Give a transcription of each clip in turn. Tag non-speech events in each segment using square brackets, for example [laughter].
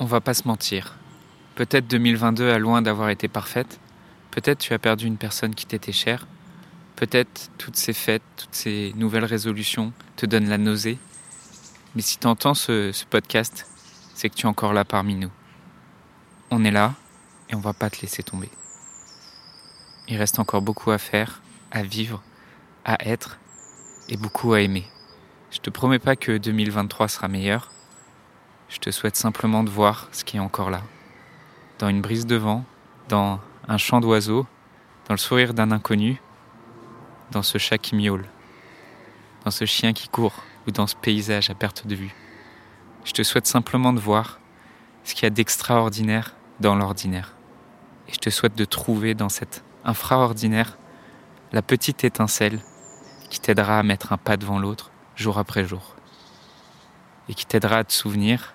On va pas se mentir. Peut-être 2022 a loin d'avoir été parfaite. Peut-être tu as perdu une personne qui t'était chère. Peut-être toutes ces fêtes, toutes ces nouvelles résolutions te donnent la nausée. Mais si tu entends ce, podcast, c'est que tu es encore là parmi nous. On est là et on va pas te laisser tomber. Il reste encore beaucoup à faire, à vivre, à être et beaucoup à aimer. Je te promets pas que 2023 sera meilleur. Je te souhaite simplement de voir ce qui est encore là. Dans une brise de vent, dans un chant d'oiseaux, dans le sourire d'un inconnu, dans ce chat qui miaule, dans ce chien qui court ou dans ce paysage à perte de vue. Je te souhaite simplement de voir ce qu'il y a d'extraordinaire dans l'ordinaire. Et je te souhaite de trouver dans cet infraordinaire la petite étincelle qui t'aidera à mettre un pas devant l'autre jour après jour. Et qui t'aidera à te souvenir,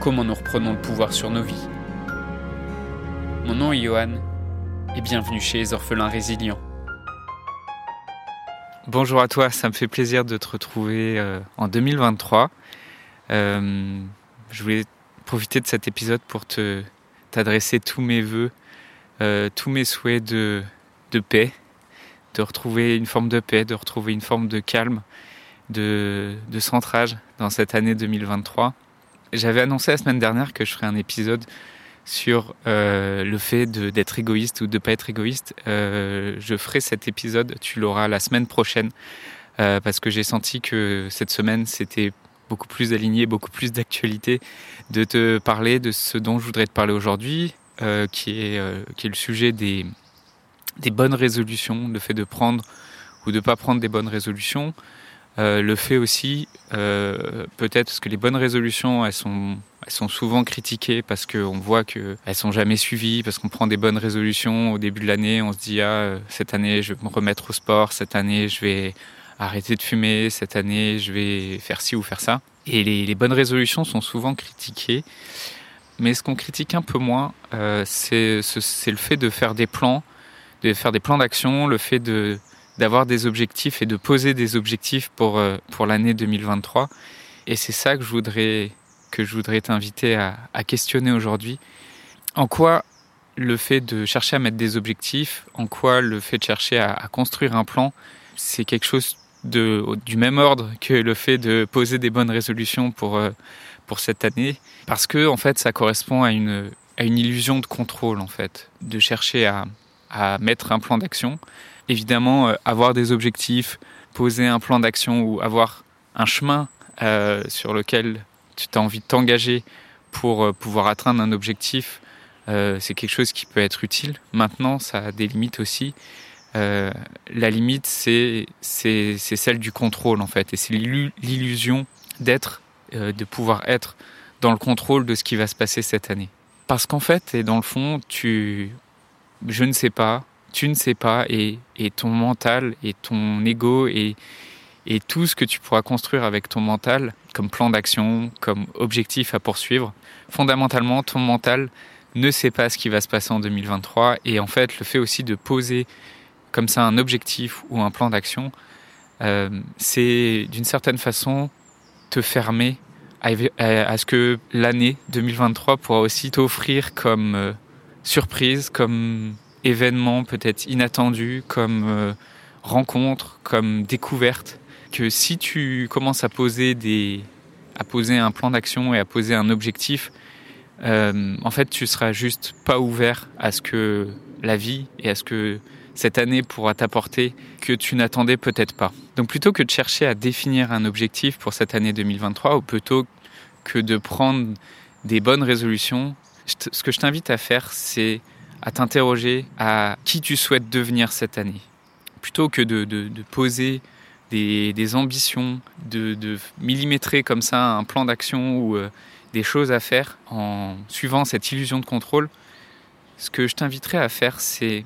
comment nous reprenons le pouvoir sur nos vies Mon nom est Johan, et bienvenue chez les orphelins résilients. Bonjour à toi, ça me fait plaisir de te retrouver euh, en 2023. Euh, je voulais profiter de cet épisode pour t'adresser tous mes voeux, euh, tous mes souhaits de, paix, de retrouver une forme de paix, de retrouver une forme de calme, de centrage dans cette année 2023. J'avais annoncé la semaine dernière que je ferais un épisode sur euh, le fait d'être égoïste ou de ne pas être égoïste. Euh, je ferai cet épisode, tu l'auras la semaine prochaine, euh, parce que j'ai senti que cette semaine, c'était beaucoup plus aligné, beaucoup plus d'actualité, de te parler de ce dont je voudrais te parler aujourd'hui, qui, est, qui est le sujet des, des bonnes résolutions, le fait de prendre ou de ne pas prendre des bonnes résolutions. Le fait aussi, euh, peut-être parce que les bonnes résolutions, elles sont, souvent critiquées parce qu'on voit qu'elles sont jamais suivies, parce qu'on prend des bonnes résolutions au début de l'année, on se dit ah euh, cette année je vais me remettre au sport, cette année je vais arrêter de fumer, cette année je vais faire ci ou faire ça. Et les, bonnes résolutions sont souvent critiquées, mais ce qu'on critique un peu moins, euh, c'est le fait de faire des plans, de faire des plans d'action, le fait de d'avoir des objectifs et de poser des objectifs pour, euh, pour l'année 2023. Et c'est ça que je voudrais, voudrais t'inviter à, questionner aujourd'hui. En quoi le fait de chercher à mettre des objectifs, en quoi le fait de chercher à, construire un plan, c'est quelque chose du même ordre que le fait de poser des bonnes résolutions pour, euh, pour cette année? Parce que, en fait, ça correspond à une, à une illusion de contrôle, en fait, de chercher à, à mettre un plan d'action évidemment euh, avoir des objectifs, poser un plan d'action ou avoir un chemin euh, sur lequel tu as envie de t'engager pour euh, pouvoir atteindre un objectif, c'est quelque chose qui peut être utile. Maintenant, ça a des limites aussi. La limite, c'est celle du contrôle en fait, et c'est l'illusion d'être, de pouvoir être dans le contrôle de ce qui va se passer cette année. Parce qu'en fait, et dans le fond, tu, je ne sais pas, tu ne sais pas et, ton mental et ton ego et, tout ce que tu pourras construire avec ton mental comme plan d'action, comme objectif à poursuivre, fondamentalement ton mental ne sait pas ce qui va se passer en 2023 et en fait le fait aussi de poser comme ça un objectif ou un plan d'action, euh, c'est d'une certaine façon te fermer à, à, ce que l'année 2023 pourra aussi t'offrir comme euh, surprise, comme événements peut-être inattendus, comme euh, rencontres, comme découvertes, que si tu commences à poser des, à poser un plan d'action et à poser un objectif, euh, en fait, tu seras juste pas ouvert à ce que la vie et à ce que cette année pourra t'apporter que tu n'attendais peut-être pas. Donc plutôt que de chercher à définir un objectif pour cette année 2023 ou plutôt que de prendre des bonnes résolutions, ce que je t'invite à faire, c'est à t'interroger à qui tu souhaites devenir cette année. Plutôt que de, poser des, ambitions, de, millimétrer comme ça un plan d'action ou euh, des choses à faire en suivant cette illusion de contrôle, ce que je t'inviterais à faire, c'est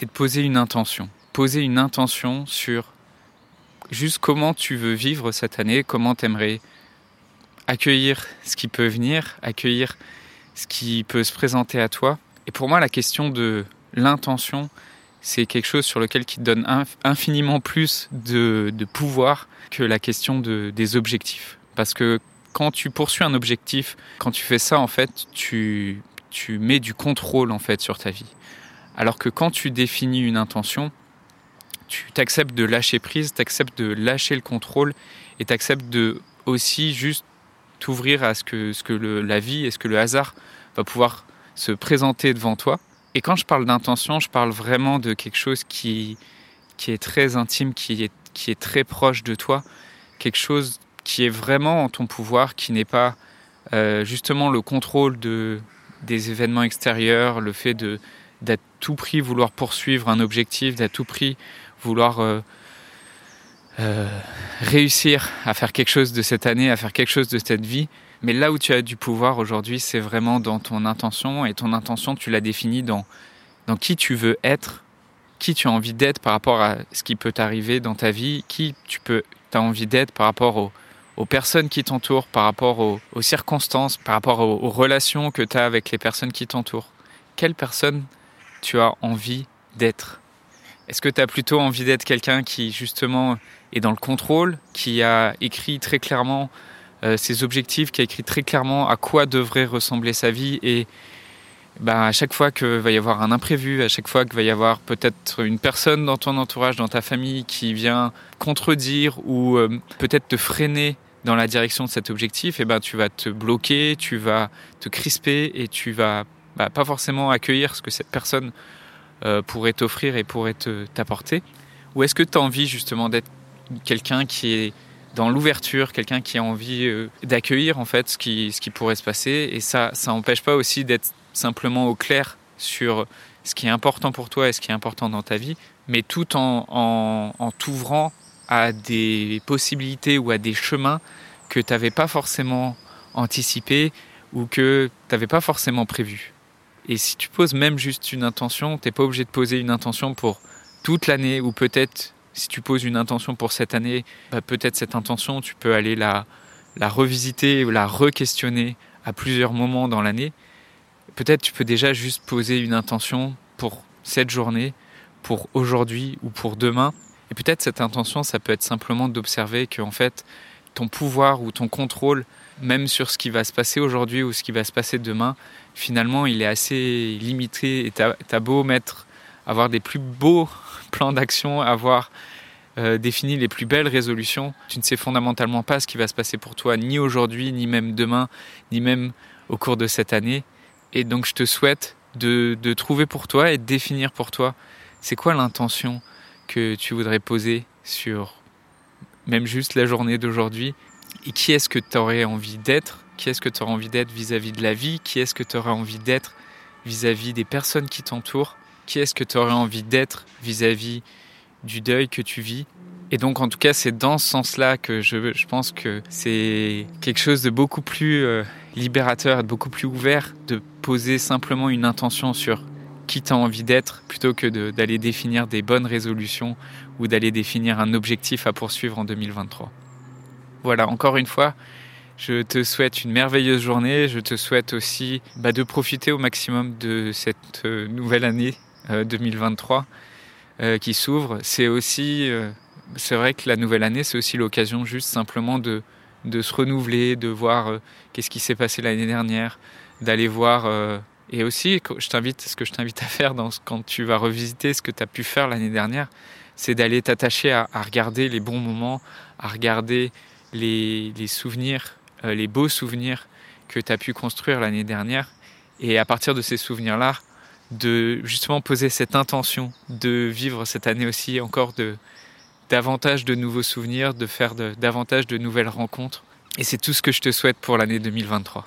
de poser une intention. Poser une intention sur juste comment tu veux vivre cette année, comment tu aimerais accueillir ce qui peut venir, accueillir ce qui peut se présenter à toi. Et pour moi, la question de l'intention, c'est quelque chose sur lequel qui te donne infiniment plus de, pouvoir que la question de, des objectifs. Parce que quand tu poursuis un objectif, quand tu fais ça, en fait, tu, tu mets du contrôle en fait sur ta vie. Alors que quand tu définis une intention, tu t'acceptes de lâcher prise, tu acceptes de lâcher le contrôle et tu acceptes de aussi juste t'ouvrir à ce que, ce que la vie et ce que le hasard va pouvoir se présenter devant toi. Et quand je parle d'intention, je parle vraiment de quelque chose qui, qui est très intime, qui est, qui est très proche de toi, quelque chose qui est vraiment en ton pouvoir, qui n'est pas euh, justement le contrôle de, des événements extérieurs, le fait de d'à tout prix vouloir poursuivre un objectif, d'à tout prix vouloir euh, euh, réussir à faire quelque chose de cette année, à faire quelque chose de cette vie. Mais là où tu as du pouvoir aujourd'hui, c'est vraiment dans ton intention. Et ton intention, tu l'as définie dans, dans qui tu veux être, qui tu as envie d'être par rapport à ce qui peut t'arriver dans ta vie, qui tu peux, as envie d'être par rapport aux, aux personnes qui t'entourent, par rapport aux, aux, circonstances, par rapport aux, aux relations que tu as avec les personnes qui t'entourent. Quelle personne tu as envie d'être? Est-ce que tu as plutôt envie d'être quelqu'un qui justement est dans le contrôle, qui a écrit très clairement euh, ses objectifs, qui a écrit très clairement à quoi devrait ressembler sa vie et bah, à chaque fois qu'il va y avoir un imprévu, à chaque fois qu'il va y avoir peut-être une personne dans ton entourage, dans ta famille qui vient contredire ou euh, peut-être te freiner dans la direction de cet objectif, et ben tu vas te bloquer, tu vas te crisper et tu vas bah, pas forcément accueillir ce que cette personne pourrait t'offrir et pourrait t'apporter Ou est-ce que tu as envie justement d'être quelqu'un qui est dans l'ouverture, quelqu'un qui a envie euh, d'accueillir en fait ce qui, ce qui pourrait se passer? Et ça ça n'empêche pas aussi d'être simplement au clair sur ce qui est important pour toi et ce qui est important dans ta vie, mais tout en, en, en t'ouvrant à des possibilités ou à des chemins que tu n'avais pas forcément anticipés ou que tu n'avais pas forcément prévus. Et si tu poses même juste une intention, tu n'es pas obligé de poser une intention pour toute l'année ou peut-être si tu poses une intention pour cette année, bah, peut-être cette intention, tu peux aller la, la revisiter ou la re-questionner à plusieurs moments dans l'année. Peut-être tu peux déjà juste poser une intention pour cette journée, pour aujourd'hui ou pour demain. Et peut-être cette intention, ça peut être simplement d'observer que en fait, ton pouvoir ou ton contrôle, même sur ce qui va se passer aujourd'hui ou ce qui va se passer demain, finalement, il est assez limité. Et tu as, beau mettre, avoir des plus beaux [laughs] plans d'action, avoir euh, défini les plus belles résolutions, tu ne sais fondamentalement pas ce qui va se passer pour toi, ni aujourd'hui, ni même demain, ni même au cours de cette année. Et donc, je te souhaite de, de trouver pour toi et de définir pour toi c'est quoi l'intention que tu voudrais poser sur même juste la journée d'aujourd'hui et qui est-ce que tu aurais envie d'être? Qui est-ce que tu auras envie d'être vis-à-vis de la vie? Qui est-ce que tu auras envie d'être vis-à-vis des personnes qui t'entourent? Qui est-ce que tu aurais envie d'être vis-à-vis du deuil que tu vis? Et donc, en tout cas, c'est dans ce sens-là que je, pense que c'est quelque chose de beaucoup plus euh, libérateur, de beaucoup plus ouvert de poser simplement une intention sur qui tu as envie d'être plutôt que d'aller définir des bonnes résolutions ou d'aller définir un objectif à poursuivre en 2023. Voilà, encore une fois, je te souhaite une merveilleuse journée. Je te souhaite aussi bah, de profiter au maximum de cette euh, nouvelle année 2023 euh, euh, qui s'ouvre. C'est aussi, c'est vrai que la nouvelle année, c'est aussi l'occasion juste simplement de, se renouveler, de voir qu'est-ce qui s'est passé l'année dernière, d'aller voir. et aussi, je t'invite, ce que je t'invite à faire quand tu vas revisiter ce que tu as pu faire l'année dernière, c'est d'aller t'attacher à, regarder les bons moments, à regarder les, souvenirs euh, les beaux souvenirs que tu as pu construire l'année dernière. Et à partir de ces souvenirs-là, de justement poser cette intention de vivre cette année aussi encore de davantage de nouveaux souvenirs, de faire davantage de nouvelles rencontres. Et c'est tout ce que je te souhaite pour l'année 2023.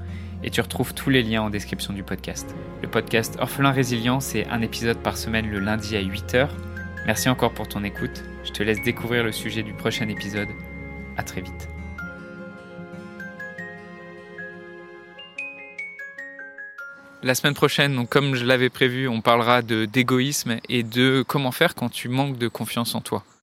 et tu retrouves tous les liens en description du podcast. Le podcast Orphelin Résilient, c'est un épisode par semaine le lundi à 8h. Merci encore pour ton écoute. Je te laisse découvrir le sujet du prochain épisode. À très vite. La semaine prochaine, donc comme je l'avais prévu, on parlera d'égoïsme et de comment faire quand tu manques de confiance en toi.